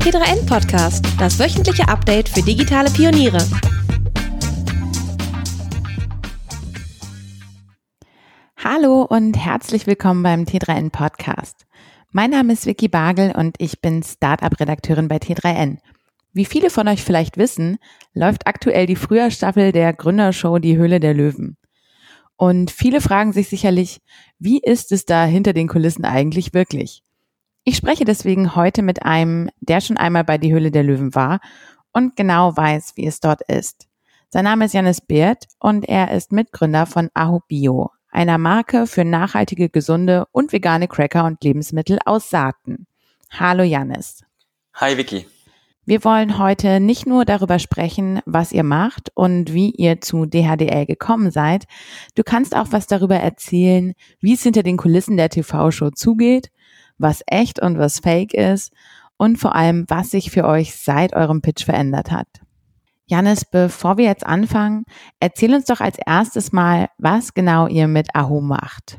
T3N Podcast, das wöchentliche Update für digitale Pioniere. Hallo und herzlich willkommen beim T3N Podcast. Mein Name ist Vicky Bagel und ich bin Startup-Redakteurin bei T3N. Wie viele von euch vielleicht wissen, läuft aktuell die Frühjahrstaffel der Gründershow Die Höhle der Löwen. Und viele fragen sich sicherlich, wie ist es da hinter den Kulissen eigentlich wirklich? Ich spreche deswegen heute mit einem, der schon einmal bei Die Höhle der Löwen war und genau weiß, wie es dort ist. Sein Name ist Janis Beert und er ist Mitgründer von Aho Bio, einer Marke für nachhaltige, gesunde und vegane Cracker und Lebensmittel aus Saaten. Hallo Janis. Hi Vicky. Wir wollen heute nicht nur darüber sprechen, was ihr macht und wie ihr zu DHDL gekommen seid. Du kannst auch was darüber erzählen, wie es hinter den Kulissen der TV-Show zugeht, was echt und was fake ist und vor allem, was sich für euch seit eurem Pitch verändert hat. Janis, bevor wir jetzt anfangen, erzähl uns doch als erstes mal, was genau ihr mit Aho macht.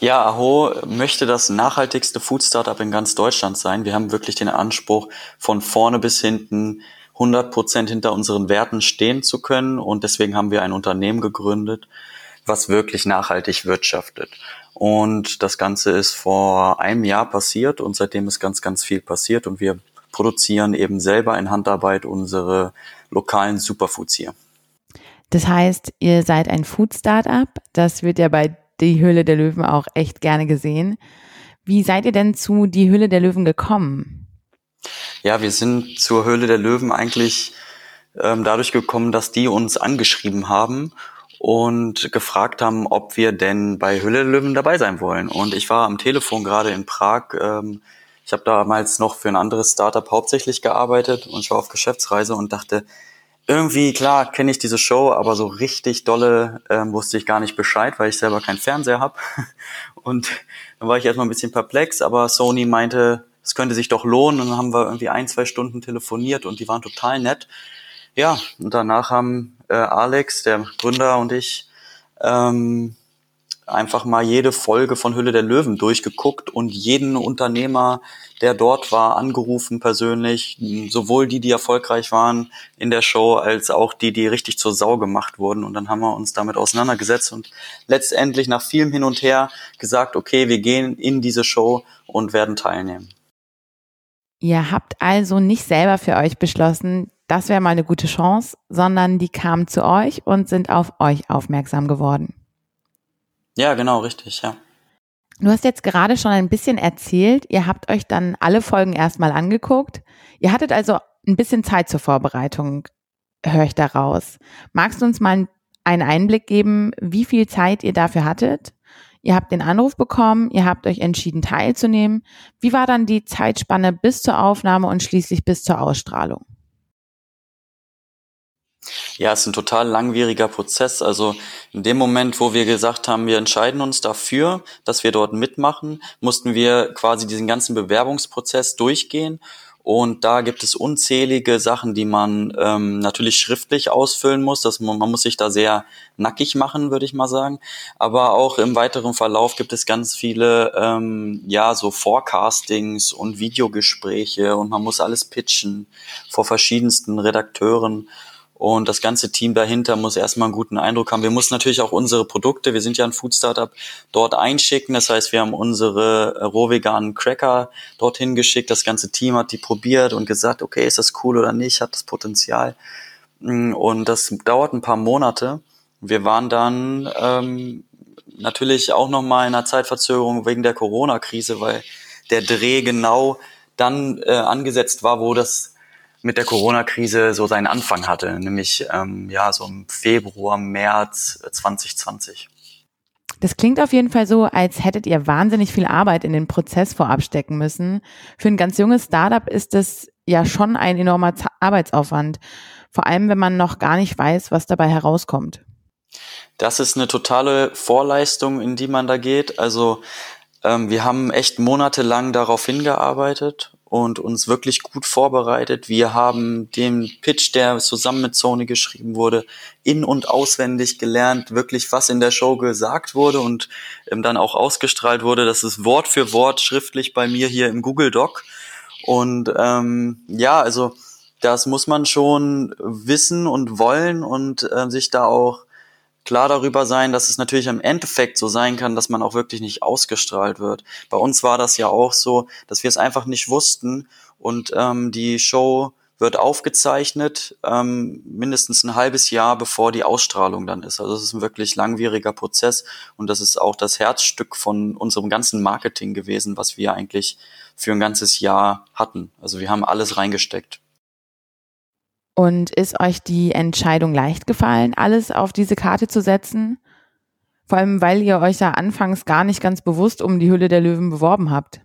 Ja, Aho möchte das nachhaltigste Food Startup in ganz Deutschland sein. Wir haben wirklich den Anspruch, von vorne bis hinten 100 Prozent hinter unseren Werten stehen zu können. Und deswegen haben wir ein Unternehmen gegründet, was wirklich nachhaltig wirtschaftet. Und das Ganze ist vor einem Jahr passiert und seitdem ist ganz, ganz viel passiert und wir produzieren eben selber in Handarbeit unsere lokalen Superfoods hier. Das heißt, ihr seid ein Food Startup. Das wird ja bei die Höhle der Löwen auch echt gerne gesehen. Wie seid ihr denn zu die Höhle der Löwen gekommen? Ja, wir sind zur Höhle der Löwen eigentlich ähm, dadurch gekommen, dass die uns angeschrieben haben und gefragt haben, ob wir denn bei der Löwen dabei sein wollen. Und ich war am Telefon gerade in Prag. Ähm, ich habe damals noch für ein anderes Startup hauptsächlich gearbeitet und ich war auf Geschäftsreise und dachte, irgendwie, klar, kenne ich diese Show, aber so richtig dolle ähm, wusste ich gar nicht Bescheid, weil ich selber keinen Fernseher habe. Und dann war ich erstmal ein bisschen perplex, aber Sony meinte, es könnte sich doch lohnen. Und dann haben wir irgendwie ein, zwei Stunden telefoniert und die waren total nett. Ja, und danach haben äh, Alex, der Gründer und ich ähm, einfach mal jede Folge von Hülle der Löwen durchgeguckt und jeden Unternehmer, der dort war, angerufen persönlich, sowohl die, die erfolgreich waren in der Show, als auch die, die richtig zur Sau gemacht wurden. Und dann haben wir uns damit auseinandergesetzt und letztendlich nach vielem Hin und Her gesagt, okay, wir gehen in diese Show und werden teilnehmen. Ihr habt also nicht selber für euch beschlossen, das wäre mal eine gute Chance, sondern die kamen zu euch und sind auf euch aufmerksam geworden. Ja, genau, richtig, ja. Du hast jetzt gerade schon ein bisschen erzählt, ihr habt euch dann alle Folgen erstmal angeguckt. Ihr hattet also ein bisschen Zeit zur Vorbereitung, höre ich daraus. Magst du uns mal einen Einblick geben, wie viel Zeit ihr dafür hattet? Ihr habt den Anruf bekommen, ihr habt euch entschieden teilzunehmen. Wie war dann die Zeitspanne bis zur Aufnahme und schließlich bis zur Ausstrahlung? Ja, es ist ein total langwieriger Prozess. Also in dem Moment, wo wir gesagt haben, wir entscheiden uns dafür, dass wir dort mitmachen, mussten wir quasi diesen ganzen Bewerbungsprozess durchgehen. Und da gibt es unzählige Sachen, die man ähm, natürlich schriftlich ausfüllen muss. Das, man muss sich da sehr nackig machen, würde ich mal sagen. Aber auch im weiteren Verlauf gibt es ganz viele, ähm, ja, so Forecastings und Videogespräche und man muss alles pitchen vor verschiedensten Redakteuren. Und das ganze Team dahinter muss erstmal einen guten Eindruck haben. Wir mussten natürlich auch unsere Produkte, wir sind ja ein Food Startup, dort einschicken. Das heißt, wir haben unsere äh, rohveganen Cracker dorthin geschickt. Das ganze Team hat die probiert und gesagt, okay, ist das cool oder nicht, hat das Potenzial. Mm, und das dauert ein paar Monate. Wir waren dann ähm, natürlich auch nochmal in einer Zeitverzögerung wegen der Corona-Krise, weil der Dreh genau dann äh, angesetzt war, wo das mit der Corona-Krise so seinen Anfang hatte, nämlich ähm, ja so im Februar, März 2020. Das klingt auf jeden Fall so, als hättet ihr wahnsinnig viel Arbeit in den Prozess vorab stecken müssen. Für ein ganz junges Startup ist das ja schon ein enormer Arbeitsaufwand. Vor allem, wenn man noch gar nicht weiß, was dabei herauskommt. Das ist eine totale Vorleistung, in die man da geht. Also ähm, wir haben echt monatelang darauf hingearbeitet und uns wirklich gut vorbereitet. Wir haben den Pitch, der zusammen mit Sony geschrieben wurde, in und auswendig gelernt, wirklich was in der Show gesagt wurde und ähm, dann auch ausgestrahlt wurde. Das ist Wort für Wort schriftlich bei mir hier im Google Doc. Und ähm, ja, also das muss man schon wissen und wollen und äh, sich da auch klar darüber sein, dass es natürlich im Endeffekt so sein kann, dass man auch wirklich nicht ausgestrahlt wird. Bei uns war das ja auch so, dass wir es einfach nicht wussten und ähm, die Show wird aufgezeichnet, ähm, mindestens ein halbes Jahr bevor die Ausstrahlung dann ist. Also es ist ein wirklich langwieriger Prozess und das ist auch das Herzstück von unserem ganzen Marketing gewesen, was wir eigentlich für ein ganzes Jahr hatten. Also wir haben alles reingesteckt. Und ist euch die Entscheidung leicht gefallen, alles auf diese Karte zu setzen? Vor allem, weil ihr euch ja anfangs gar nicht ganz bewusst um die Hülle der Löwen beworben habt.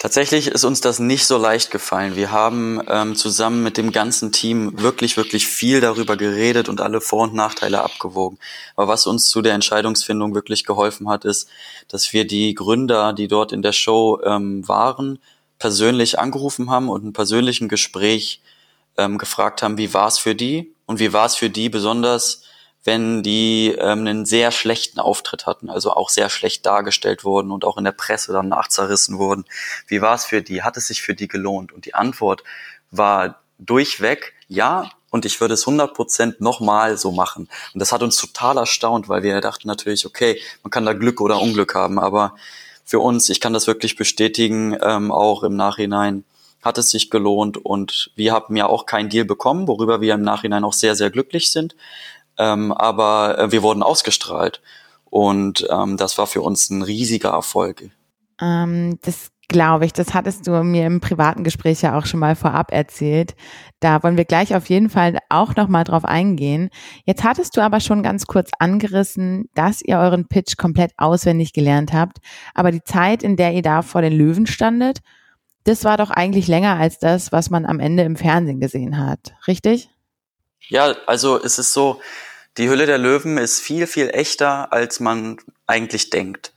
Tatsächlich ist uns das nicht so leicht gefallen. Wir haben ähm, zusammen mit dem ganzen Team wirklich, wirklich viel darüber geredet und alle Vor- und Nachteile abgewogen. Aber was uns zu der Entscheidungsfindung wirklich geholfen hat, ist, dass wir die Gründer, die dort in der Show ähm, waren, persönlich angerufen haben und in persönlichen Gespräch ähm, gefragt haben, wie war es für die und wie war es für die besonders, wenn die ähm, einen sehr schlechten Auftritt hatten, also auch sehr schlecht dargestellt wurden und auch in der Presse dann nachzerrissen wurden. Wie war es für die? Hat es sich für die gelohnt? Und die Antwort war durchweg ja. Und ich würde es 100 Prozent nochmal so machen. Und das hat uns total erstaunt, weil wir dachten natürlich, okay, man kann da Glück oder Unglück haben, aber für uns, ich kann das wirklich bestätigen, ähm, auch im Nachhinein hat es sich gelohnt und wir haben ja auch keinen Deal bekommen, worüber wir im Nachhinein auch sehr, sehr glücklich sind. Ähm, aber äh, wir wurden ausgestrahlt und ähm, das war für uns ein riesiger Erfolg. Ähm, das glaube ich, das hattest du mir im privaten Gespräch ja auch schon mal vorab erzählt. Da wollen wir gleich auf jeden Fall auch noch mal drauf eingehen. Jetzt hattest du aber schon ganz kurz angerissen, dass ihr euren Pitch komplett auswendig gelernt habt, aber die Zeit, in der ihr da vor den Löwen standet, das war doch eigentlich länger als das, was man am Ende im Fernsehen gesehen hat, richtig? Ja, also es ist so, die Hülle der Löwen ist viel, viel echter, als man eigentlich denkt.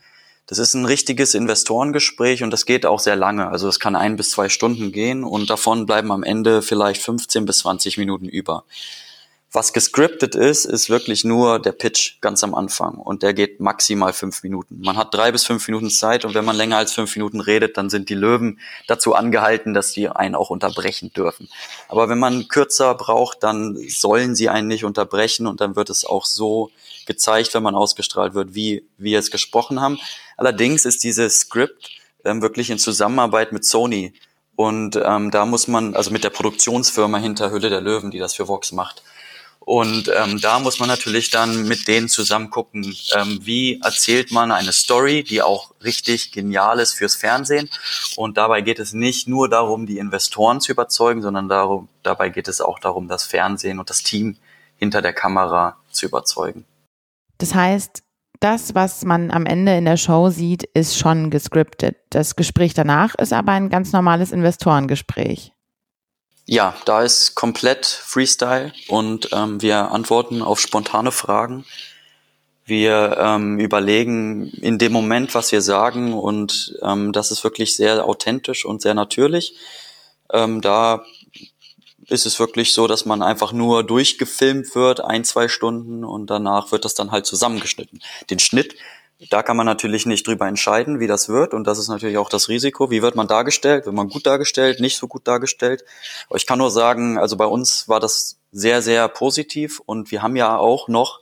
Das ist ein richtiges Investorengespräch und das geht auch sehr lange. Also es kann ein bis zwei Stunden gehen und davon bleiben am Ende vielleicht 15 bis 20 Minuten über. Was gescriptet ist, ist wirklich nur der Pitch ganz am Anfang und der geht maximal fünf Minuten. Man hat drei bis fünf Minuten Zeit und wenn man länger als fünf Minuten redet, dann sind die Löwen dazu angehalten, dass die einen auch unterbrechen dürfen. Aber wenn man kürzer braucht, dann sollen sie einen nicht unterbrechen und dann wird es auch so gezeigt, wenn man ausgestrahlt wird, wie wir es gesprochen haben. Allerdings ist dieses Skript ähm, wirklich in Zusammenarbeit mit Sony und ähm, da muss man, also mit der Produktionsfirma hinter Hülle der Löwen, die das für Vox macht. Und ähm, da muss man natürlich dann mit denen zusammen gucken, ähm, wie erzählt man eine Story, die auch richtig genial ist fürs Fernsehen. Und dabei geht es nicht nur darum, die Investoren zu überzeugen, sondern darum, dabei geht es auch darum, das Fernsehen und das Team hinter der Kamera zu überzeugen. Das heißt, das, was man am Ende in der Show sieht, ist schon gescriptet. Das Gespräch danach ist aber ein ganz normales Investorengespräch. Ja, da ist komplett Freestyle und ähm, wir antworten auf spontane Fragen. Wir ähm, überlegen in dem Moment, was wir sagen und ähm, das ist wirklich sehr authentisch und sehr natürlich. Ähm, da ist es wirklich so, dass man einfach nur durchgefilmt wird, ein, zwei Stunden und danach wird das dann halt zusammengeschnitten. Den Schnitt da kann man natürlich nicht drüber entscheiden, wie das wird. Und das ist natürlich auch das Risiko. Wie wird man dargestellt? Wird man gut dargestellt, nicht so gut dargestellt? Ich kann nur sagen, also bei uns war das sehr, sehr positiv. Und wir haben ja auch noch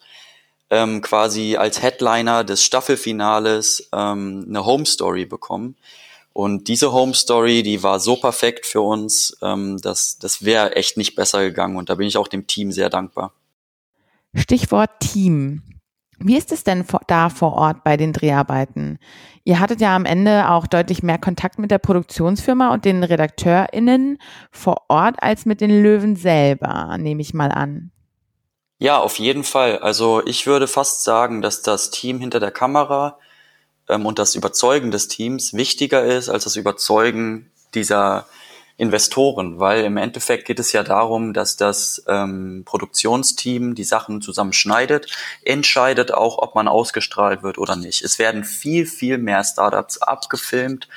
ähm, quasi als Headliner des Staffelfinales ähm, eine Home Story bekommen. Und diese Home Story, die war so perfekt für uns, ähm, dass das wäre echt nicht besser gegangen. Und da bin ich auch dem Team sehr dankbar. Stichwort Team. Wie ist es denn da vor Ort bei den Dreharbeiten? Ihr hattet ja am Ende auch deutlich mehr Kontakt mit der Produktionsfirma und den RedakteurInnen vor Ort als mit den Löwen selber, nehme ich mal an. Ja, auf jeden Fall. Also ich würde fast sagen, dass das Team hinter der Kamera ähm, und das Überzeugen des Teams wichtiger ist als das Überzeugen dieser Investoren, weil im Endeffekt geht es ja darum, dass das ähm, Produktionsteam die Sachen zusammenschneidet, entscheidet auch, ob man ausgestrahlt wird oder nicht. Es werden viel, viel mehr Startups abgefilmt,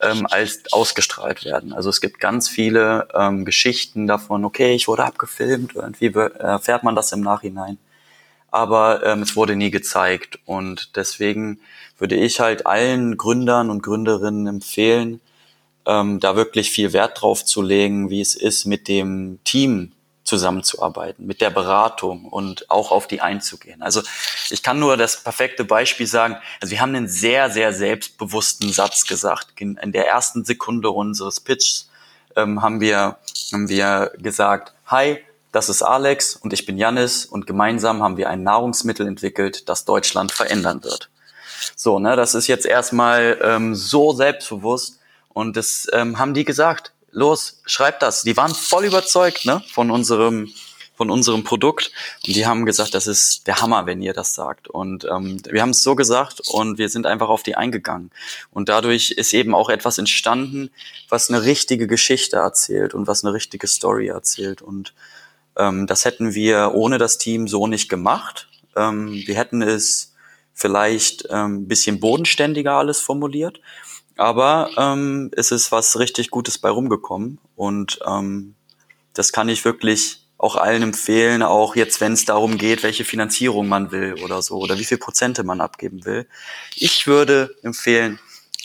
ähm, als ausgestrahlt werden. Also es gibt ganz viele ähm, Geschichten davon, okay, ich wurde abgefilmt, irgendwie erfährt man das im Nachhinein. Aber ähm, es wurde nie gezeigt. Und deswegen würde ich halt allen Gründern und Gründerinnen empfehlen, ähm, da wirklich viel Wert drauf zu legen, wie es ist, mit dem Team zusammenzuarbeiten, mit der Beratung und auch auf die einzugehen. Also ich kann nur das perfekte Beispiel sagen. Also wir haben einen sehr, sehr selbstbewussten Satz gesagt. In der ersten Sekunde unseres Pitchs ähm, haben wir haben wir gesagt: Hi, das ist Alex und ich bin Janis und gemeinsam haben wir ein Nahrungsmittel entwickelt, das Deutschland verändern wird. So, ne, das ist jetzt erstmal ähm, so selbstbewusst und das ähm, haben die gesagt. Los, schreibt das. Die waren voll überzeugt ne, von unserem von unserem Produkt und die haben gesagt, das ist der Hammer, wenn ihr das sagt. Und ähm, wir haben es so gesagt und wir sind einfach auf die eingegangen. Und dadurch ist eben auch etwas entstanden, was eine richtige Geschichte erzählt und was eine richtige Story erzählt. Und ähm, das hätten wir ohne das Team so nicht gemacht. Ähm, wir hätten es vielleicht ähm, bisschen bodenständiger alles formuliert. Aber ähm, es ist was richtig Gutes bei rumgekommen und ähm, das kann ich wirklich auch allen empfehlen, auch jetzt, wenn es darum geht, welche Finanzierung man will oder so oder wie viel Prozente man abgeben will. Ich würde empfehlen,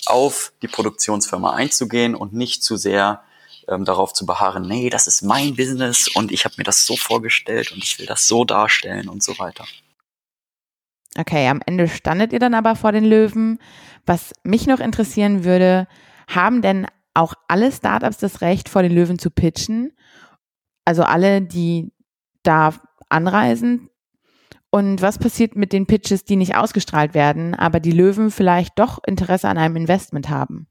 auf die Produktionsfirma einzugehen und nicht zu sehr ähm, darauf zu beharren, nee, das ist mein Business und ich habe mir das so vorgestellt und ich will das so darstellen und so weiter. Okay, am Ende standet ihr dann aber vor den Löwen. Was mich noch interessieren würde, haben denn auch alle Startups das Recht, vor den Löwen zu pitchen? Also alle, die da anreisen? Und was passiert mit den Pitches, die nicht ausgestrahlt werden, aber die Löwen vielleicht doch Interesse an einem Investment haben?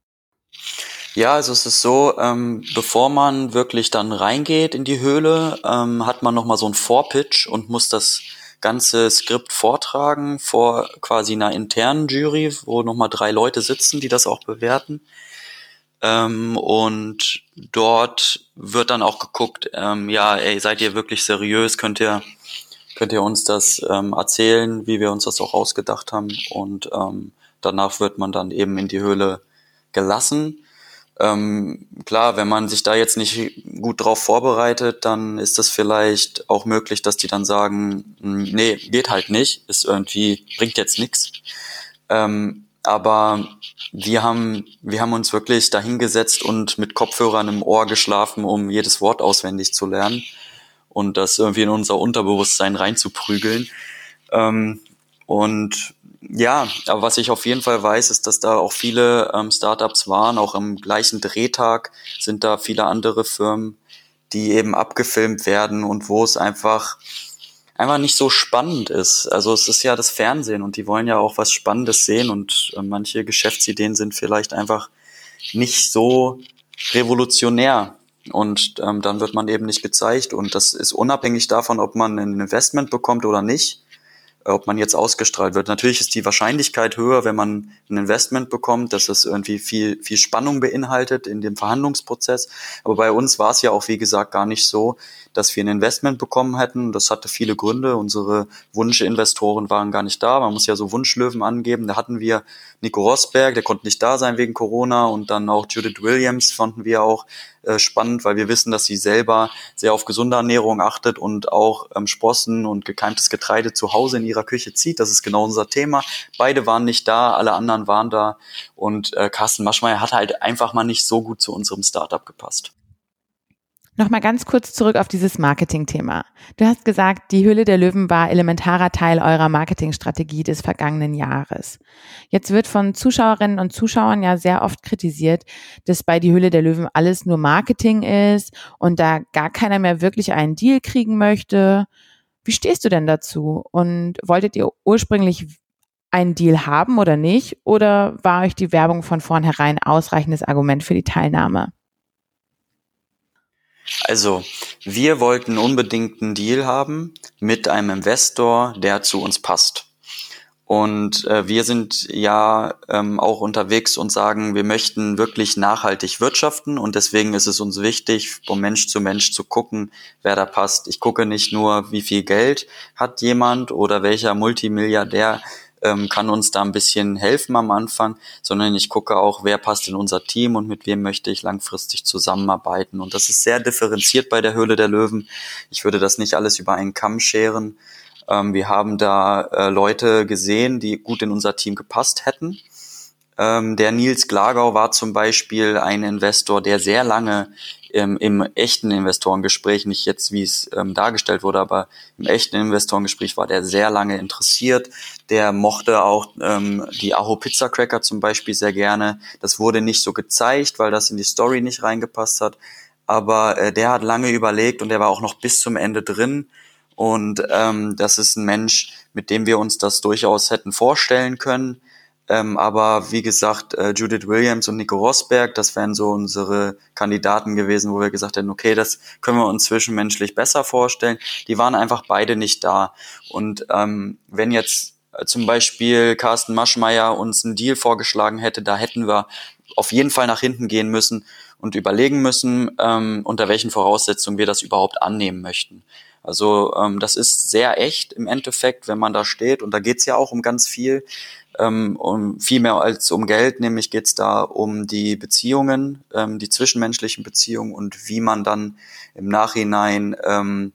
Ja, also es ist so, ähm, bevor man wirklich dann reingeht in die Höhle, ähm, hat man nochmal so einen Vorpitch und muss das ganze Skript vortragen vor quasi einer internen Jury, wo nochmal drei Leute sitzen, die das auch bewerten. Ähm, und dort wird dann auch geguckt, ähm, ja, ey, seid ihr wirklich seriös? Könnt ihr, könnt ihr uns das ähm, erzählen, wie wir uns das auch ausgedacht haben? Und ähm, danach wird man dann eben in die Höhle gelassen. Ähm, klar, wenn man sich da jetzt nicht gut drauf vorbereitet, dann ist das vielleicht auch möglich, dass die dann sagen, hm, nee, geht halt nicht, ist irgendwie, bringt jetzt nichts. Ähm, aber wir haben, wir haben uns wirklich dahingesetzt und mit Kopfhörern im Ohr geschlafen, um jedes Wort auswendig zu lernen und das irgendwie in unser Unterbewusstsein reinzuprügeln. Ähm, und ja, aber was ich auf jeden Fall weiß, ist, dass da auch viele ähm, Startups waren, auch am gleichen Drehtag sind da viele andere Firmen, die eben abgefilmt werden und wo es einfach einfach nicht so spannend ist. Also es ist ja das Fernsehen und die wollen ja auch was Spannendes sehen und äh, manche Geschäftsideen sind vielleicht einfach nicht so revolutionär und ähm, dann wird man eben nicht gezeigt und das ist unabhängig davon, ob man ein Investment bekommt oder nicht ob man jetzt ausgestrahlt wird. Natürlich ist die Wahrscheinlichkeit höher, wenn man ein Investment bekommt, dass es irgendwie viel, viel Spannung beinhaltet in dem Verhandlungsprozess. Aber bei uns war es ja auch, wie gesagt, gar nicht so, dass wir ein Investment bekommen hätten. Das hatte viele Gründe. Unsere Wunschinvestoren waren gar nicht da. Man muss ja so Wunschlöwen angeben. Da hatten wir Nico Rosberg, der konnte nicht da sein wegen Corona und dann auch Judith Williams fanden wir auch äh, spannend, weil wir wissen, dass sie selber sehr auf gesunde Ernährung achtet und auch ähm, Sprossen und gekeimtes Getreide zu Hause in ihrer Küche zieht. Das ist genau unser Thema. Beide waren nicht da, alle anderen waren da und äh, Carsten Maschmeyer hat halt einfach mal nicht so gut zu unserem Startup gepasst. Nochmal ganz kurz zurück auf dieses Marketing-Thema. Du hast gesagt, die Hülle der Löwen war elementarer Teil eurer Marketingstrategie des vergangenen Jahres. Jetzt wird von Zuschauerinnen und Zuschauern ja sehr oft kritisiert, dass bei die Hülle der Löwen alles nur Marketing ist und da gar keiner mehr wirklich einen Deal kriegen möchte. Wie stehst du denn dazu? Und wolltet ihr ursprünglich einen Deal haben oder nicht? Oder war euch die Werbung von vornherein ausreichendes Argument für die Teilnahme? Also, wir wollten unbedingt einen Deal haben mit einem Investor, der zu uns passt. Und äh, wir sind ja ähm, auch unterwegs und sagen, wir möchten wirklich nachhaltig wirtschaften und deswegen ist es uns wichtig, von Mensch zu Mensch zu gucken, wer da passt. Ich gucke nicht nur, wie viel Geld hat jemand oder welcher Multimilliardär ähm, kann uns da ein bisschen helfen am Anfang, sondern ich gucke auch, wer passt in unser Team und mit wem möchte ich langfristig zusammenarbeiten. Und das ist sehr differenziert bei der Höhle der Löwen. Ich würde das nicht alles über einen Kamm scheren. Ähm, wir haben da äh, Leute gesehen, die gut in unser Team gepasst hätten. Ähm, der Nils Glagau war zum Beispiel ein Investor, der sehr lange ähm, im echten Investorengespräch, nicht jetzt wie es ähm, dargestellt wurde, aber im echten Investorengespräch war der sehr lange interessiert. Der mochte auch ähm, die Aho Pizza Cracker zum Beispiel sehr gerne. Das wurde nicht so gezeigt, weil das in die Story nicht reingepasst hat. Aber äh, der hat lange überlegt und der war auch noch bis zum Ende drin. Und ähm, das ist ein Mensch, mit dem wir uns das durchaus hätten vorstellen können. Ähm, aber wie gesagt, äh, Judith Williams und Nico Rosberg, das wären so unsere Kandidaten gewesen, wo wir gesagt hätten, okay, das können wir uns zwischenmenschlich besser vorstellen. Die waren einfach beide nicht da. Und ähm, wenn jetzt äh, zum Beispiel Carsten Maschmeyer uns einen Deal vorgeschlagen hätte, da hätten wir auf jeden Fall nach hinten gehen müssen und überlegen müssen, ähm, unter welchen Voraussetzungen wir das überhaupt annehmen möchten. Also ähm, das ist sehr echt im Endeffekt, wenn man da steht. Und da geht's ja auch um ganz viel ähm, um viel mehr als um Geld, nämlich geht es da um die Beziehungen, ähm, die zwischenmenschlichen Beziehungen und wie man dann im Nachhinein ähm,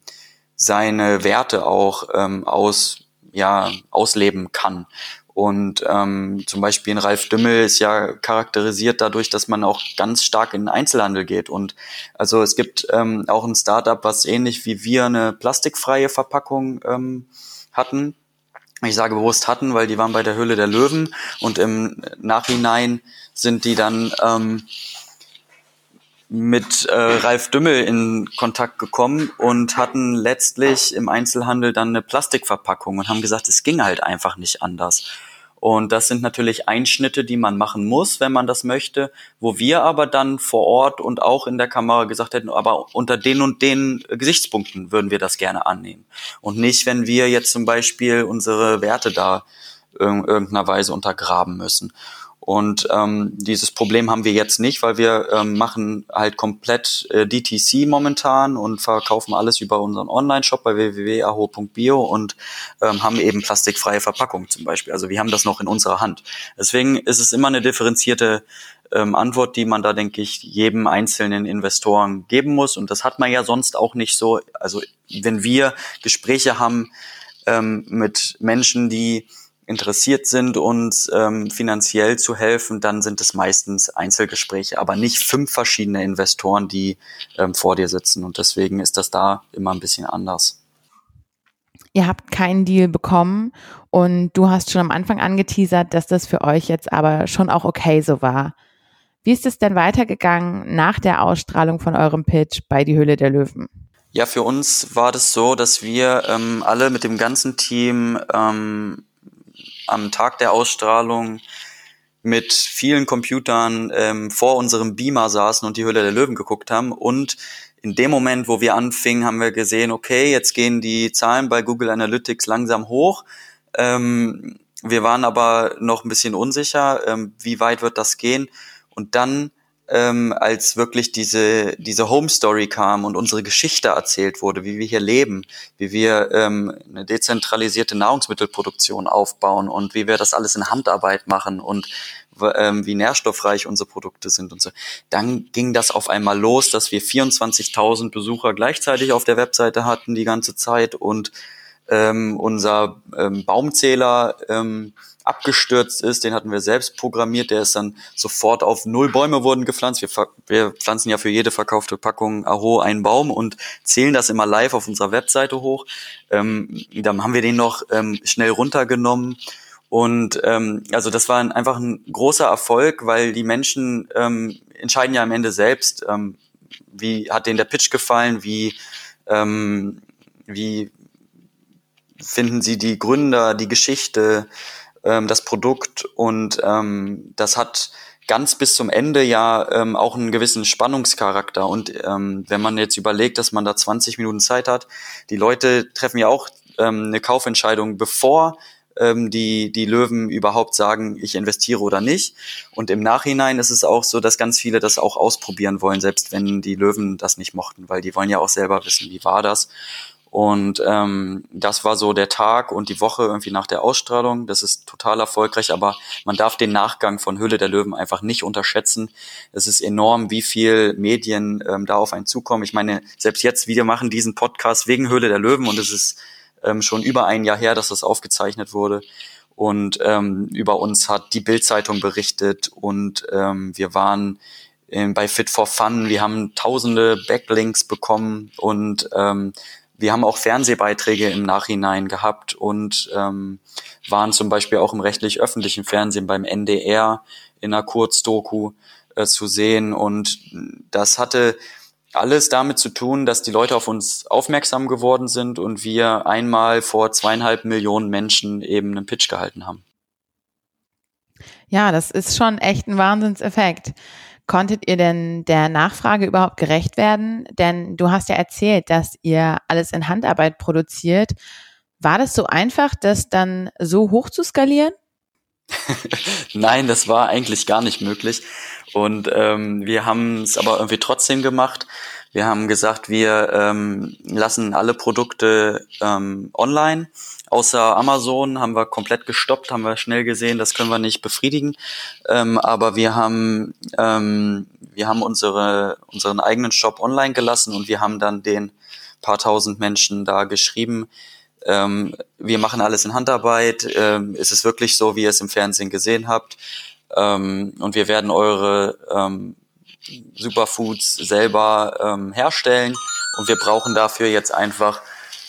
seine Werte auch ähm, aus, ja, ausleben kann. Und ähm, zum Beispiel ein Ralf Dümmel ist ja charakterisiert dadurch, dass man auch ganz stark in den Einzelhandel geht. Und also es gibt ähm, auch ein Startup, was ähnlich wie wir eine plastikfreie Verpackung ähm, hatten ich sage bewusst hatten, weil die waren bei der Höhle der Löwen und im Nachhinein sind die dann ähm, mit äh, Ralf Dümmel in Kontakt gekommen und hatten letztlich im Einzelhandel dann eine Plastikverpackung und haben gesagt, es ging halt einfach nicht anders. Und das sind natürlich Einschnitte, die man machen muss, wenn man das möchte, wo wir aber dann vor Ort und auch in der Kamera gesagt hätten, aber unter den und den Gesichtspunkten würden wir das gerne annehmen. Und nicht, wenn wir jetzt zum Beispiel unsere Werte da in irgendeiner Weise untergraben müssen. Und ähm, dieses Problem haben wir jetzt nicht, weil wir ähm, machen halt komplett äh, DTC momentan und verkaufen alles über unseren Online-Shop bei www.aho.bio und ähm, haben eben plastikfreie Verpackung zum Beispiel. Also wir haben das noch in unserer Hand. Deswegen ist es immer eine differenzierte ähm, Antwort, die man da, denke ich, jedem einzelnen Investoren geben muss. Und das hat man ja sonst auch nicht so. Also wenn wir Gespräche haben ähm, mit Menschen, die interessiert sind, uns ähm, finanziell zu helfen, dann sind es meistens Einzelgespräche, aber nicht fünf verschiedene Investoren, die ähm, vor dir sitzen. Und deswegen ist das da immer ein bisschen anders. Ihr habt keinen Deal bekommen und du hast schon am Anfang angeteasert, dass das für euch jetzt aber schon auch okay so war. Wie ist es denn weitergegangen nach der Ausstrahlung von eurem Pitch bei Die Höhle der Löwen? Ja, für uns war das so, dass wir ähm, alle mit dem ganzen Team ähm, am Tag der Ausstrahlung mit vielen Computern ähm, vor unserem Beamer saßen und die Höhle der Löwen geguckt haben. Und in dem Moment, wo wir anfingen, haben wir gesehen, okay, jetzt gehen die Zahlen bei Google Analytics langsam hoch. Ähm, wir waren aber noch ein bisschen unsicher, ähm, wie weit wird das gehen. Und dann ähm, als wirklich diese, diese Home Story kam und unsere Geschichte erzählt wurde, wie wir hier leben, wie wir ähm, eine dezentralisierte Nahrungsmittelproduktion aufbauen und wie wir das alles in Handarbeit machen und ähm, wie nährstoffreich unsere Produkte sind und so. Dann ging das auf einmal los, dass wir 24.000 Besucher gleichzeitig auf der Webseite hatten die ganze Zeit und ähm, unser ähm, Baumzähler ähm, abgestürzt ist, den hatten wir selbst programmiert, der ist dann sofort auf null Bäume wurden gepflanzt. Wir, wir pflanzen ja für jede verkaufte Packung Aho einen Baum und zählen das immer live auf unserer Webseite hoch. Ähm, dann haben wir den noch ähm, schnell runtergenommen. Und ähm, also das war ein, einfach ein großer Erfolg, weil die Menschen ähm, entscheiden ja am Ende selbst, ähm, wie hat denen der Pitch gefallen, wie, ähm, wie finden sie die Gründer, die Geschichte, ähm, das Produkt und ähm, das hat ganz bis zum Ende ja ähm, auch einen gewissen Spannungscharakter. Und ähm, wenn man jetzt überlegt, dass man da 20 Minuten Zeit hat, die Leute treffen ja auch ähm, eine Kaufentscheidung, bevor ähm, die, die Löwen überhaupt sagen, ich investiere oder nicht. Und im Nachhinein ist es auch so, dass ganz viele das auch ausprobieren wollen, selbst wenn die Löwen das nicht mochten, weil die wollen ja auch selber wissen, wie war das. Und ähm, das war so der Tag und die Woche irgendwie nach der Ausstrahlung. Das ist total erfolgreich, aber man darf den Nachgang von Höhle der Löwen einfach nicht unterschätzen. Es ist enorm, wie viel Medien ähm, da auf einen zukommen. Ich meine, selbst jetzt, wir machen diesen Podcast wegen Höhle der Löwen und es ist ähm, schon über ein Jahr her, dass das aufgezeichnet wurde. und ähm, über uns hat die Bildzeitung berichtet und ähm, wir waren ähm, bei Fit for Fun, wir haben tausende Backlinks bekommen und ähm, wir haben auch Fernsehbeiträge im Nachhinein gehabt und ähm, waren zum Beispiel auch im rechtlich-öffentlichen Fernsehen beim NDR in einer Kurzdoku äh, zu sehen. Und das hatte alles damit zu tun, dass die Leute auf uns aufmerksam geworden sind und wir einmal vor zweieinhalb Millionen Menschen eben einen Pitch gehalten haben. Ja, das ist schon echt ein Wahnsinnseffekt. Konntet ihr denn der Nachfrage überhaupt gerecht werden? Denn du hast ja erzählt, dass ihr alles in Handarbeit produziert. War das so einfach, das dann so hoch zu skalieren? Nein, das war eigentlich gar nicht möglich. Und ähm, wir haben es aber irgendwie trotzdem gemacht. Wir haben gesagt, wir ähm, lassen alle Produkte ähm, online. Außer Amazon haben wir komplett gestoppt, haben wir schnell gesehen, das können wir nicht befriedigen. Ähm, aber wir haben, ähm, wir haben unsere, unseren eigenen Shop online gelassen und wir haben dann den paar tausend Menschen da geschrieben, ähm, wir machen alles in Handarbeit. Ähm, ist es wirklich so, wie ihr es im Fernsehen gesehen habt? Ähm, und wir werden eure ähm, Superfoods selber ähm, herstellen. Und wir brauchen dafür jetzt einfach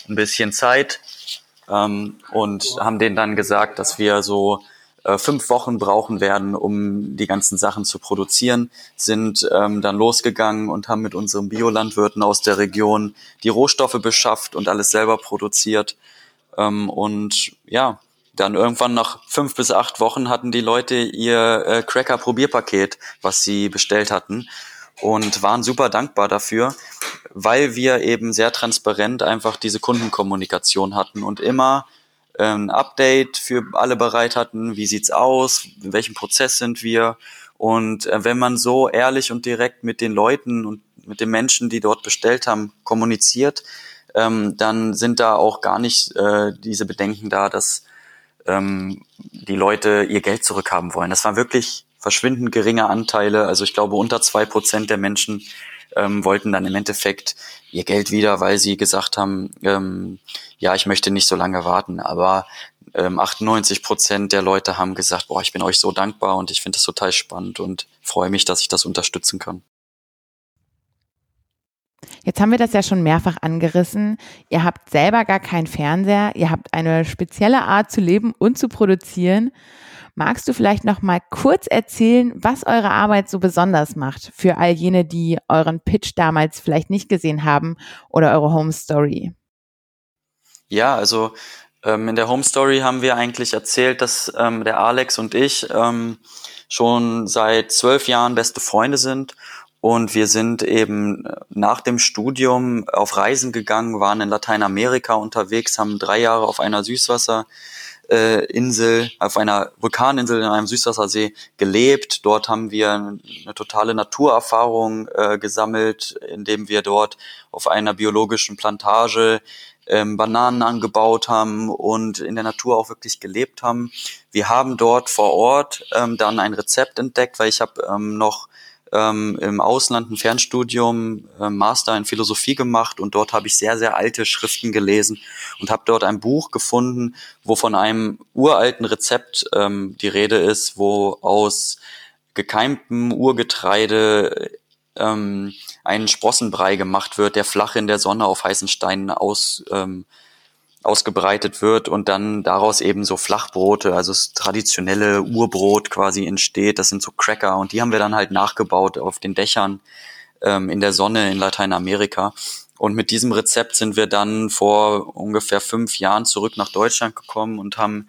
ein bisschen Zeit. Ähm, und haben denen dann gesagt, dass wir so äh, fünf Wochen brauchen werden, um die ganzen Sachen zu produzieren, sind ähm, dann losgegangen und haben mit unseren Biolandwirten aus der Region die Rohstoffe beschafft und alles selber produziert. Ähm, und ja, dann irgendwann nach fünf bis acht Wochen hatten die Leute ihr äh, Cracker-Probierpaket, was sie bestellt hatten und waren super dankbar dafür, weil wir eben sehr transparent einfach diese Kundenkommunikation hatten und immer ein Update für alle bereit hatten. Wie sieht's aus? In welchem Prozess sind wir? Und äh, wenn man so ehrlich und direkt mit den Leuten und mit den Menschen, die dort bestellt haben, kommuniziert, ähm, dann sind da auch gar nicht äh, diese Bedenken da, dass ähm, die Leute ihr Geld zurückhaben wollen. Das waren wirklich verschwindend geringe Anteile. Also ich glaube, unter zwei Prozent der Menschen ähm, wollten dann im Endeffekt ihr Geld wieder, weil sie gesagt haben, ähm, ja, ich möchte nicht so lange warten. Aber ähm, 98 Prozent der Leute haben gesagt, boah, ich bin euch so dankbar und ich finde das total spannend und freue mich, dass ich das unterstützen kann. Jetzt haben wir das ja schon mehrfach angerissen. Ihr habt selber gar keinen Fernseher. Ihr habt eine spezielle Art zu leben und zu produzieren. Magst du vielleicht noch mal kurz erzählen, was eure Arbeit so besonders macht für all jene, die euren Pitch damals vielleicht nicht gesehen haben oder eure Home Story? Ja, also ähm, in der Home Story haben wir eigentlich erzählt, dass ähm, der Alex und ich ähm, schon seit zwölf Jahren beste Freunde sind und wir sind eben nach dem Studium auf Reisen gegangen, waren in Lateinamerika unterwegs, haben drei Jahre auf einer Süßwasser äh, auf einer Vulkaninsel in einem Süßwassersee gelebt. Dort haben wir eine totale Naturerfahrung äh, gesammelt, indem wir dort auf einer biologischen Plantage ähm, Bananen angebaut haben und in der Natur auch wirklich gelebt haben. Wir haben dort vor Ort ähm, dann ein Rezept entdeckt, weil ich habe ähm, noch ähm, im Ausland ein Fernstudium, äh, Master in Philosophie gemacht und dort habe ich sehr, sehr alte Schriften gelesen und habe dort ein Buch gefunden, wo von einem uralten Rezept ähm, die Rede ist, wo aus gekeimtem Urgetreide ähm, ein Sprossenbrei gemacht wird, der flach in der Sonne auf heißen Steinen aus, ähm, ausgebreitet wird und dann daraus eben so Flachbrote, also das traditionelle Urbrot quasi entsteht. Das sind so Cracker und die haben wir dann halt nachgebaut auf den Dächern ähm, in der Sonne in Lateinamerika. Und mit diesem Rezept sind wir dann vor ungefähr fünf Jahren zurück nach Deutschland gekommen und haben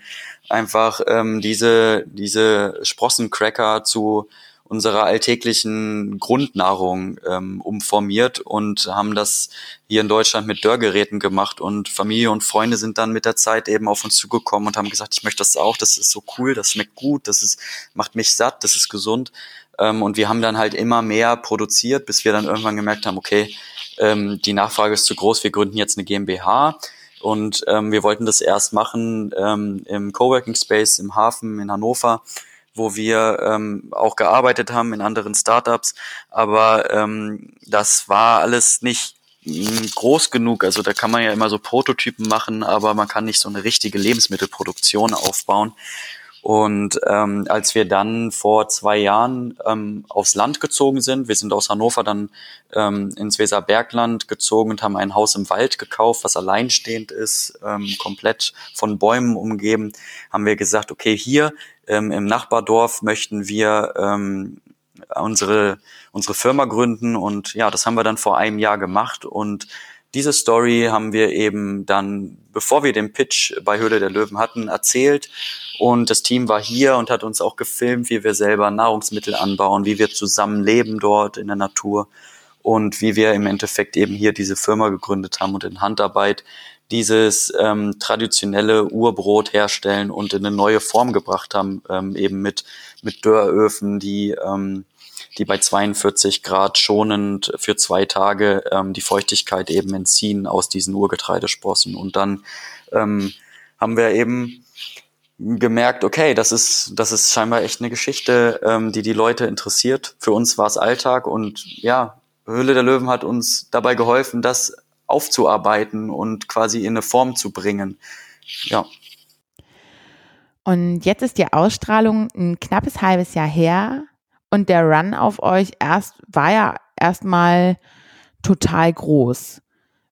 einfach ähm, diese, diese Sprossencracker zu unserer alltäglichen Grundnahrung ähm, umformiert und haben das hier in Deutschland mit Dörrgeräten gemacht und Familie und Freunde sind dann mit der Zeit eben auf uns zugekommen und haben gesagt, ich möchte das auch, das ist so cool, das schmeckt gut, das ist, macht mich satt, das ist gesund. Ähm, und wir haben dann halt immer mehr produziert, bis wir dann irgendwann gemerkt haben, okay, ähm, die Nachfrage ist zu groß, wir gründen jetzt eine GmbH. Und ähm, wir wollten das erst machen ähm, im Coworking Space im Hafen in Hannover wo wir ähm, auch gearbeitet haben in anderen Startups. Aber ähm, das war alles nicht groß genug. Also da kann man ja immer so Prototypen machen, aber man kann nicht so eine richtige Lebensmittelproduktion aufbauen. Und ähm, als wir dann vor zwei Jahren ähm, aufs Land gezogen sind, wir sind aus Hannover dann ähm, ins Weserbergland gezogen und haben ein Haus im Wald gekauft, was alleinstehend ist, ähm, komplett von Bäumen umgeben, haben wir gesagt, okay, hier ähm, im Nachbardorf möchten wir ähm, unsere, unsere Firma gründen und ja, das haben wir dann vor einem Jahr gemacht und diese Story haben wir eben dann, bevor wir den Pitch bei Höhle der Löwen hatten, erzählt. Und das Team war hier und hat uns auch gefilmt, wie wir selber Nahrungsmittel anbauen, wie wir zusammen leben dort in der Natur und wie wir im Endeffekt eben hier diese Firma gegründet haben und in Handarbeit dieses ähm, traditionelle Urbrot herstellen und in eine neue Form gebracht haben, ähm, eben mit, mit Dörröfen, die ähm, die bei 42 Grad schonend für zwei Tage ähm, die Feuchtigkeit eben entziehen aus diesen Urgetreidesprossen. Und dann ähm, haben wir eben gemerkt, okay, das ist, das ist scheinbar echt eine Geschichte, ähm, die die Leute interessiert. Für uns war es Alltag und ja, Höhle der Löwen hat uns dabei geholfen, das aufzuarbeiten und quasi in eine Form zu bringen. Ja. Und jetzt ist die Ausstrahlung ein knappes halbes Jahr her. Und der Run auf euch erst war ja erstmal total groß.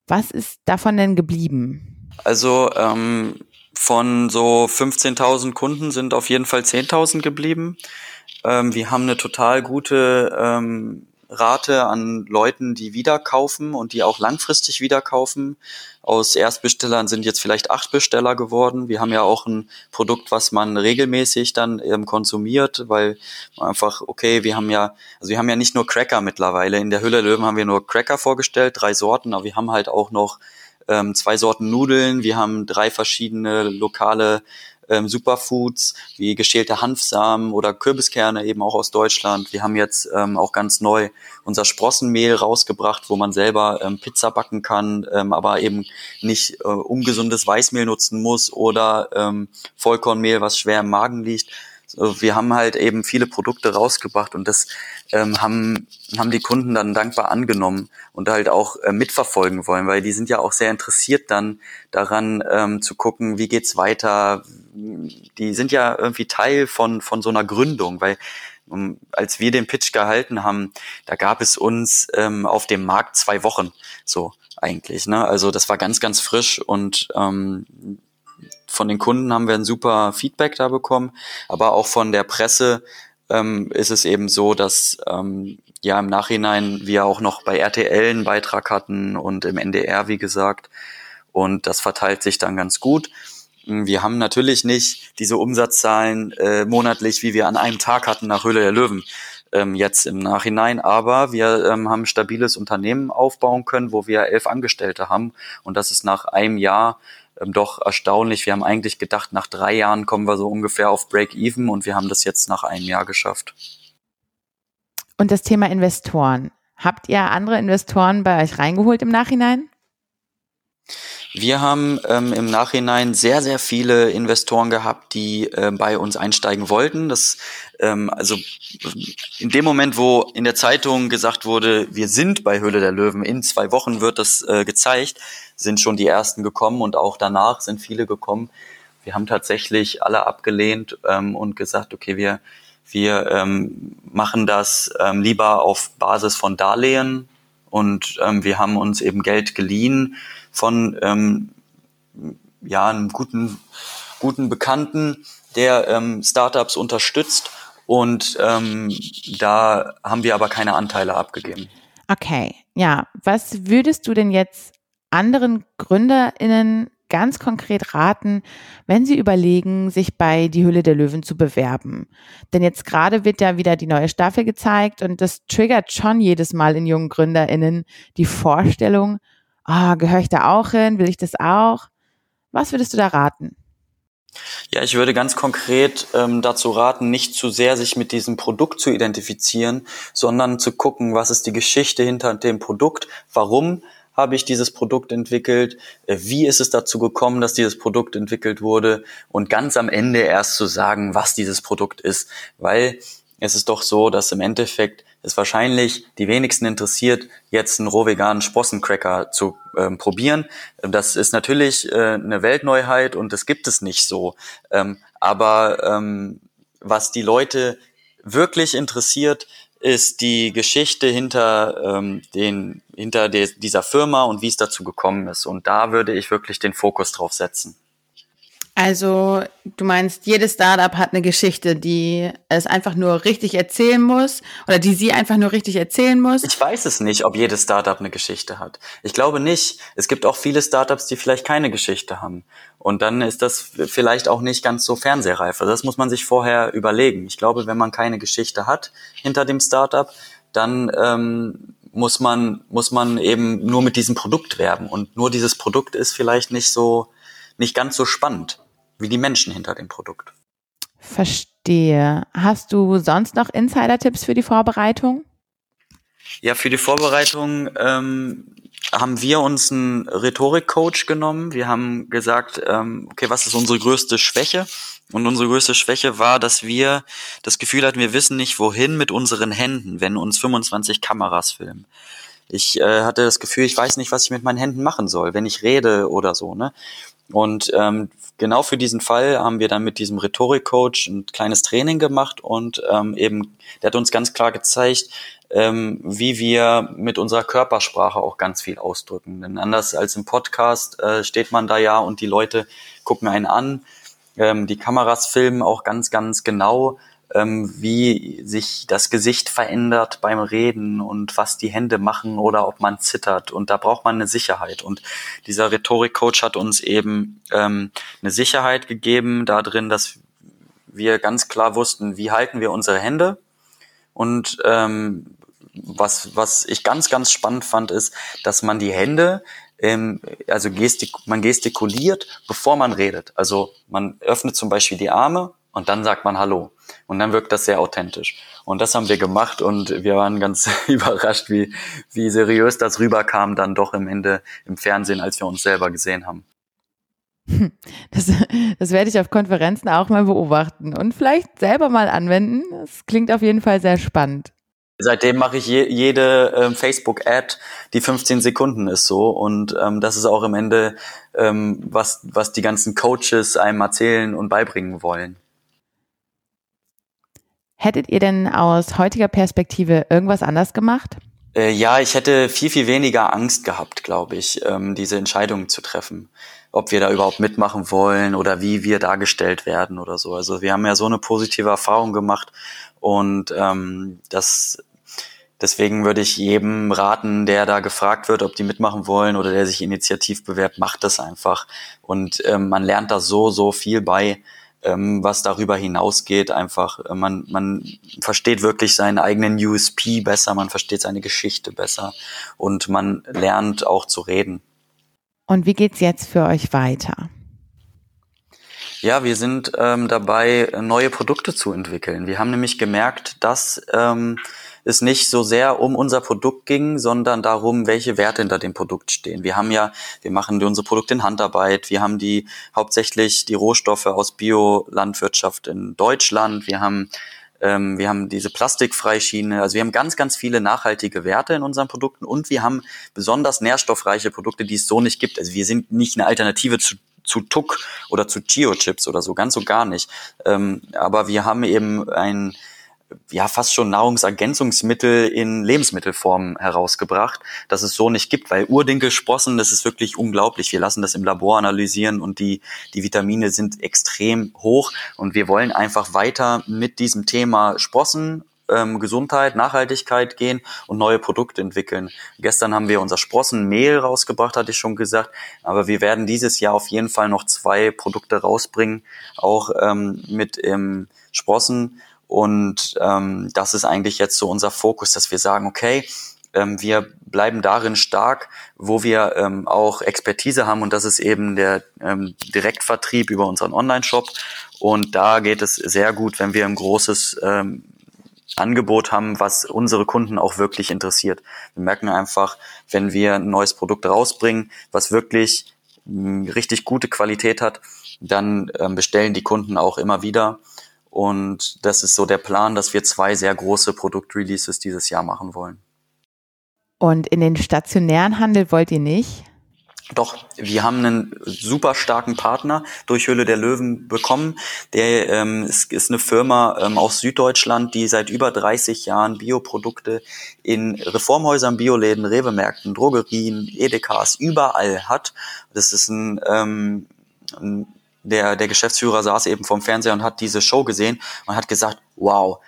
Was ist davon denn geblieben? Also ähm, von so 15.000 Kunden sind auf jeden Fall 10.000 geblieben. Ähm, wir haben eine total gute ähm, Rate an Leuten, die wieder kaufen und die auch langfristig wieder kaufen. Aus Erstbestellern sind jetzt vielleicht acht Besteller geworden. Wir haben ja auch ein Produkt, was man regelmäßig dann ähm, konsumiert, weil einfach, okay, wir haben ja, also wir haben ja nicht nur Cracker mittlerweile. In der Hülle Löwen haben wir nur Cracker vorgestellt, drei Sorten, aber wir haben halt auch noch ähm, zwei Sorten Nudeln, wir haben drei verschiedene lokale ähm, Superfoods wie geschälte Hanfsamen oder Kürbiskerne eben auch aus Deutschland. Wir haben jetzt ähm, auch ganz neu unser Sprossenmehl rausgebracht, wo man selber ähm, Pizza backen kann, ähm, aber eben nicht äh, ungesundes Weißmehl nutzen muss oder ähm, Vollkornmehl, was schwer im Magen liegt. Wir haben halt eben viele Produkte rausgebracht und das ähm, haben, haben die Kunden dann dankbar angenommen und halt auch äh, mitverfolgen wollen, weil die sind ja auch sehr interessiert dann daran ähm, zu gucken, wie geht's weiter. Die sind ja irgendwie Teil von, von so einer Gründung, weil um, ähm, als wir den Pitch gehalten haben, da gab es uns ähm, auf dem Markt zwei Wochen so eigentlich. Ne? Also das war ganz, ganz frisch und ähm, von den Kunden haben wir ein super Feedback da bekommen, aber auch von der Presse ähm, ist es eben so, dass ähm, ja im Nachhinein wir auch noch bei RTL einen Beitrag hatten und im NDR, wie gesagt. Und das verteilt sich dann ganz gut. Wir haben natürlich nicht diese Umsatzzahlen äh, monatlich, wie wir an einem Tag hatten nach Höhle der Löwen ähm, jetzt im Nachhinein, aber wir ähm, haben ein stabiles Unternehmen aufbauen können, wo wir elf Angestellte haben und das ist nach einem Jahr ähm, doch erstaunlich. Wir haben eigentlich gedacht, nach drei Jahren kommen wir so ungefähr auf Break-Even und wir haben das jetzt nach einem Jahr geschafft. Und das Thema Investoren. Habt ihr andere Investoren bei euch reingeholt im Nachhinein? Wir haben ähm, im Nachhinein sehr, sehr viele Investoren gehabt, die äh, bei uns einsteigen wollten. Das, ähm, also in dem Moment, wo in der Zeitung gesagt wurde, wir sind bei Höhle der Löwen, in zwei Wochen wird das äh, gezeigt, sind schon die ersten gekommen und auch danach sind viele gekommen. Wir haben tatsächlich alle abgelehnt ähm, und gesagt, okay, wir, wir ähm, machen das ähm, lieber auf Basis von Darlehen und ähm, wir haben uns eben Geld geliehen von ähm, ja, einem guten, guten Bekannten, der ähm, Startups unterstützt und ähm, da haben wir aber keine Anteile abgegeben. Okay, ja. Was würdest du denn jetzt anderen GründerInnen ganz konkret raten, wenn sie überlegen, sich bei Die Hülle der Löwen zu bewerben? Denn jetzt gerade wird ja wieder die neue Staffel gezeigt und das triggert schon jedes Mal in jungen GründerInnen die Vorstellung, oh, gehöre ich da auch hin? Will ich das auch? Was würdest du da raten? Ja, ich würde ganz konkret ähm, dazu raten, nicht zu sehr sich mit diesem Produkt zu identifizieren, sondern zu gucken, was ist die Geschichte hinter dem Produkt, warum habe ich dieses Produkt entwickelt, äh, wie ist es dazu gekommen, dass dieses Produkt entwickelt wurde und ganz am Ende erst zu sagen, was dieses Produkt ist, weil es ist doch so, dass im Endeffekt es wahrscheinlich die wenigsten interessiert, jetzt einen rohveganen Sprossencracker zu ähm, probieren. Das ist natürlich äh, eine Weltneuheit und das gibt es nicht so. Ähm, aber ähm, was die Leute wirklich interessiert, ist die Geschichte hinter ähm, den hinter der, dieser Firma und wie es dazu gekommen ist. Und da würde ich wirklich den Fokus drauf setzen. Also du meinst, jedes Startup hat eine Geschichte, die es einfach nur richtig erzählen muss oder die sie einfach nur richtig erzählen muss? Ich weiß es nicht, ob jedes Startup eine Geschichte hat. Ich glaube nicht. Es gibt auch viele Startups, die vielleicht keine Geschichte haben. Und dann ist das vielleicht auch nicht ganz so fernsehreif. Also das muss man sich vorher überlegen. Ich glaube, wenn man keine Geschichte hat hinter dem Startup, dann ähm, muss man muss man eben nur mit diesem Produkt werben und nur dieses Produkt ist vielleicht nicht so nicht ganz so spannend wie die Menschen hinter dem Produkt. Verstehe. Hast du sonst noch Insider-Tipps für die Vorbereitung? Ja, für die Vorbereitung ähm, haben wir uns einen Rhetorik-Coach genommen. Wir haben gesagt, ähm, okay, was ist unsere größte Schwäche? Und unsere größte Schwäche war, dass wir das Gefühl hatten, wir wissen nicht, wohin mit unseren Händen, wenn uns 25 Kameras filmen. Ich äh, hatte das Gefühl, ich weiß nicht, was ich mit meinen Händen machen soll, wenn ich rede oder so. Ne? Und ähm, genau für diesen Fall haben wir dann mit diesem Rhetorik-Coach ein kleines Training gemacht und ähm, eben, der hat uns ganz klar gezeigt, ähm, wie wir mit unserer Körpersprache auch ganz viel ausdrücken. Denn anders als im Podcast äh, steht man da ja und die Leute gucken einen an. Ähm, die Kameras filmen auch ganz, ganz genau ähm, wie sich das Gesicht verändert beim Reden und was die Hände machen oder ob man zittert. Und da braucht man eine Sicherheit. Und dieser Rhetorikcoach hat uns eben ähm, eine Sicherheit gegeben darin, dass wir ganz klar wussten, wie halten wir unsere Hände. Und ähm, was, was ich ganz, ganz spannend fand, ist, dass man die Hände ähm, also gestik man gestikuliert, bevor man redet. Also man öffnet zum Beispiel die Arme und dann sagt man Hallo. Und dann wirkt das sehr authentisch. Und das haben wir gemacht und wir waren ganz überrascht, wie, wie seriös das rüberkam dann doch im Ende im Fernsehen, als wir uns selber gesehen haben. Das, das werde ich auf Konferenzen auch mal beobachten und vielleicht selber mal anwenden. Das klingt auf jeden Fall sehr spannend. Seitdem mache ich je, jede ähm, Facebook-Ad, die 15 Sekunden ist so. Und ähm, das ist auch im Ende, ähm, was, was die ganzen Coaches einem erzählen und beibringen wollen. Hättet ihr denn aus heutiger Perspektive irgendwas anders gemacht? Äh, ja, ich hätte viel, viel weniger Angst gehabt, glaube ich, ähm, diese Entscheidungen zu treffen. Ob wir da überhaupt mitmachen wollen oder wie wir dargestellt werden oder so. Also wir haben ja so eine positive Erfahrung gemacht und ähm, das Deswegen würde ich jedem raten, der da gefragt wird, ob die mitmachen wollen oder der sich initiativ bewerbt, macht das einfach. Und ähm, man lernt da so, so viel bei ähm, was darüber hinausgeht. Einfach, äh, man, man versteht wirklich seinen eigenen USP besser, man versteht seine Geschichte besser und man lernt auch zu reden. Und wie geht's jetzt für euch weiter? Ja, wir sind ähm, dabei, neue Produkte zu entwickeln. Wir haben nämlich gemerkt, dass ähm, es nicht so sehr um unser Produkt ging, sondern darum, welche Werte hinter dem Produkt stehen. Wir haben ja, wir machen unsere Produkte in Handarbeit, wir haben die hauptsächlich die Rohstoffe aus Biolandwirtschaft in Deutschland, wir haben ähm, wir haben diese Plastikfreischiene, also wir haben ganz, ganz viele nachhaltige Werte in unseren Produkten und wir haben besonders nährstoffreiche Produkte, die es so nicht gibt. Also wir sind nicht eine Alternative zu zu Tuck oder zu Chio-Chips oder so, ganz so gar nicht. Ähm, aber wir haben eben ein ja fast schon Nahrungsergänzungsmittel in Lebensmittelform herausgebracht, dass es so nicht gibt, weil Urdinkelsprossen, das ist wirklich unglaublich. Wir lassen das im Labor analysieren und die, die Vitamine sind extrem hoch und wir wollen einfach weiter mit diesem Thema Sprossen ähm, Gesundheit, Nachhaltigkeit gehen und neue Produkte entwickeln. Gestern haben wir unser Sprossenmehl rausgebracht, hatte ich schon gesagt, aber wir werden dieses Jahr auf jeden Fall noch zwei Produkte rausbringen, auch ähm, mit ähm, Sprossen und ähm, das ist eigentlich jetzt so unser Fokus, dass wir sagen, okay, ähm, wir bleiben darin stark, wo wir ähm, auch Expertise haben und das ist eben der ähm, Direktvertrieb über unseren Online-Shop. Und da geht es sehr gut, wenn wir ein großes ähm, Angebot haben, was unsere Kunden auch wirklich interessiert. Wir merken einfach, wenn wir ein neues Produkt rausbringen, was wirklich richtig gute Qualität hat, dann ähm, bestellen die Kunden auch immer wieder Und das ist so der Plan, dass wir zwei sehr große Produktreleases dieses Jahr machen wollen. Und in den stationären Handel wollt ihr nicht? Doch, wir haben einen super starken Partner durch Höhle der Löwen bekommen. Der ähm, ist, ist eine Firma ähm, aus Süddeutschland, die seit über 30 Jahren Bioprodukte in Reformhäusern, Bioläden, Rewemärkten, Drogerien, Edekas überall hat. Das ist ein, ähm, ein der, der Geschäftsführer saß eben vom Fernseher und hat diese Show gesehen und hat gesagt, wow,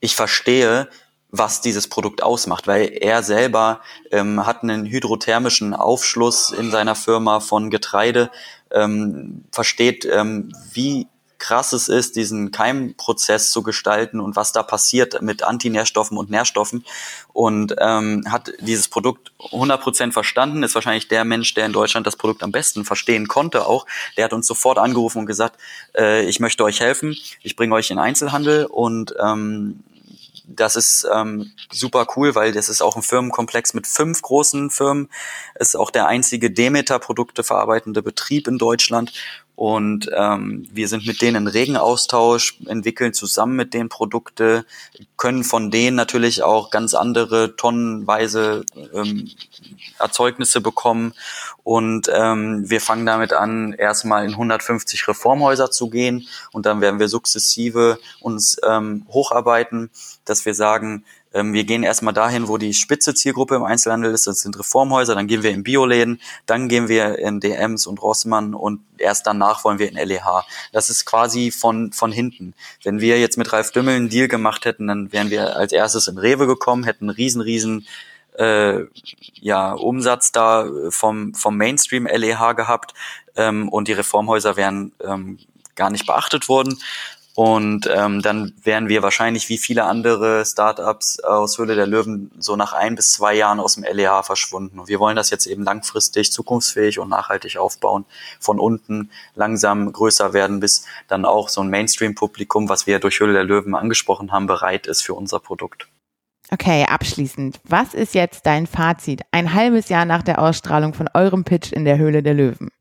ich verstehe, was dieses Produkt ausmacht, weil er selber ähm, hat einen hydrothermischen Aufschluss in seiner Firma von Getreide, ähm, versteht, ähm, wie krass es ist, diesen Keimprozess zu gestalten und was da passiert mit Antinährstoffen und Nährstoffen und ähm, hat dieses Produkt 100% verstanden, ist wahrscheinlich der Mensch, der in Deutschland das Produkt am besten verstehen konnte auch. Der hat uns sofort angerufen und gesagt, äh, ich möchte euch helfen, ich bringe euch in Einzelhandel und ähm, das ist ähm, super cool, weil das ist auch ein Firmenkomplex mit fünf großen Firmen. Es ist auch der einzige Demeter-Produkte verarbeitende Betrieb in Deutschland. Und ähm, wir sind mit denen in regen Austausch, entwickeln zusammen mit denen Produkte, können von denen natürlich auch ganz andere tonnenweise ähm, Erzeugnisse bekommen. Und ähm, wir fangen damit an, erstmal in 150 Reformhäuser zu gehen. Und dann werden wir sukzessive uns ähm, hocharbeiten, dass wir sagen, ähm, wir gehen erstmal dahin, wo die spitze Zielgruppe im Einzelhandel ist, das sind Reformhäuser, dann gehen wir in Bioläden, dann gehen wir in DMs und Rossmann und erst danach wollen wir in LEH. Das ist quasi von, von hinten. Wenn wir jetzt mit Ralf Dümmel einen Deal gemacht hätten, dann wären wir als erstes in Rewe gekommen, hätten einen riesen, riesen äh, ja, Umsatz da vom, vom Mainstream LEH gehabt ähm, und die Reformhäuser wären ähm, gar nicht beachtet worden. Und ähm, dann wären wir wahrscheinlich wie viele andere Startups aus Höhle der Löwen so nach ein bis zwei Jahren aus dem LEH verschwunden. Und wir wollen das jetzt eben langfristig, zukunftsfähig und nachhaltig aufbauen, von unten langsam größer werden, bis dann auch so ein Mainstream-Publikum, was wir durch Höhle der Löwen angesprochen haben, bereit ist für unser Produkt. Okay, abschließend. Was ist jetzt dein Fazit ein halbes Jahr nach der Ausstrahlung von eurem Pitch in der Höhle der Löwen?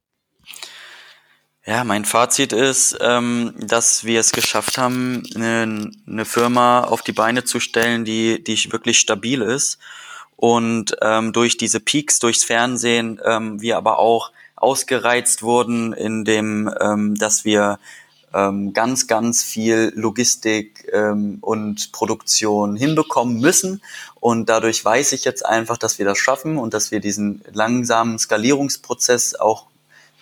Ja, mein Fazit ist, ähm, dass wir es geschafft haben, eine, eine, Firma auf die Beine zu stellen, die, die wirklich stabil ist. Und ähm, durch diese Peaks, durchs Fernsehen, ähm, wir aber auch ausgereizt wurden in dem, ähm, dass wir ähm, ganz, ganz viel Logistik ähm, und Produktion hinbekommen müssen. Und dadurch weiß ich jetzt einfach, dass wir das schaffen und dass wir diesen langsamen Skalierungsprozess auch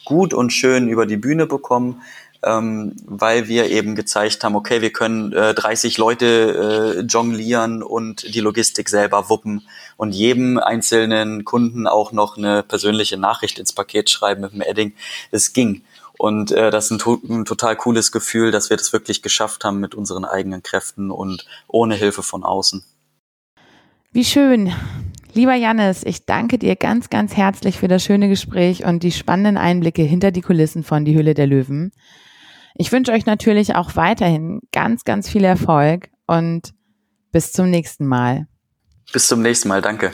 gut und schön über die Bühne bekommen, ähm, weil wir eben gezeigt haben, okay, wir können äh, 30 Leute äh, jonglieren und die Logistik selber wuppen und jedem einzelnen Kunden auch noch eine persönliche Nachricht ins Paket schreiben mit dem Edding. Es ging. Und äh, das ist ein, ein total cooles Gefühl, dass wir das wirklich geschafft haben mit unseren eigenen Kräften und ohne Hilfe von außen. Wie schön. Lieber Jannis, ich danke dir ganz, ganz herzlich für das schöne Gespräch und die spannenden Einblicke hinter die Kulissen von Die Hülle der Löwen. Ich wünsche euch natürlich auch weiterhin ganz, ganz viel Erfolg und bis zum nächsten Mal. Bis zum nächsten Mal, danke.